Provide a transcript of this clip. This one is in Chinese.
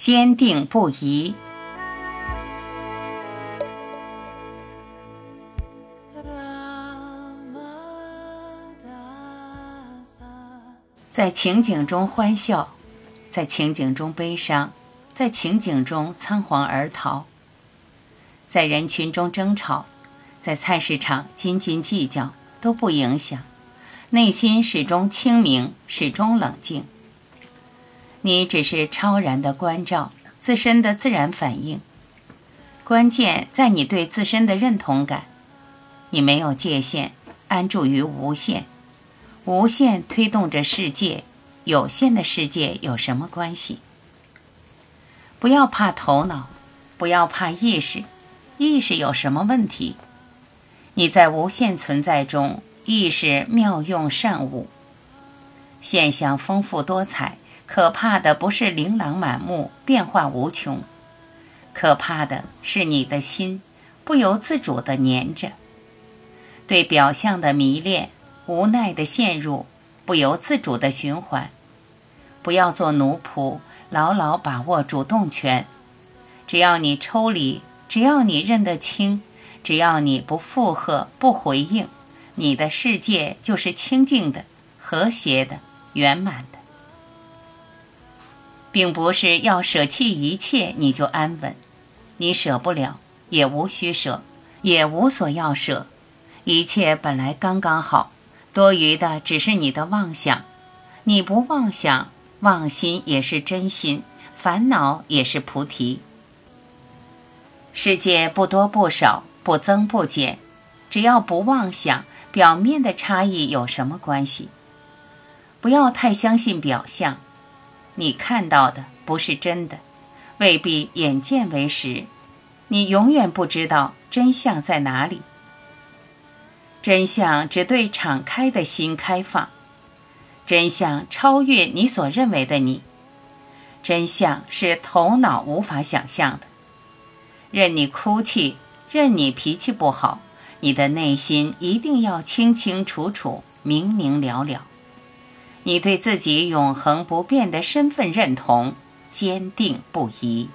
坚定不移。在情景中欢笑，在情景中悲伤，在情景中仓皇而逃，在人群中争吵，在菜市场斤斤计较都不影响，内心始终清明，始终冷静。你只是超然的关照自身的自然反应，关键在你对自身的认同感。你没有界限，安住于无限，无限推动着世界，有限的世界有什么关系？不要怕头脑，不要怕意识，意识有什么问题？你在无限存在中，意识妙用善舞，现象丰富多彩。可怕的不是琳琅满目、变化无穷，可怕的是你的心不由自主地粘着，对表象的迷恋，无奈地陷入，不由自主的循环。不要做奴仆，牢牢把握主动权。只要你抽离，只要你认得清，只要你不附和、不回应，你的世界就是清净的、和谐的、圆满的。并不是要舍弃一切你就安稳，你舍不了，也无需舍，也无所要舍，一切本来刚刚好，多余的只是你的妄想。你不妄想，妄心也是真心，烦恼也是菩提。世界不多不少，不增不减，只要不妄想，表面的差异有什么关系？不要太相信表象。你看到的不是真的，未必眼见为实。你永远不知道真相在哪里。真相只对敞开的心开放，真相超越你所认为的你，真相是头脑无法想象的。任你哭泣，任你脾气不好，你的内心一定要清清楚楚、明明了了。你对自己永恒不变的身份认同坚定不移。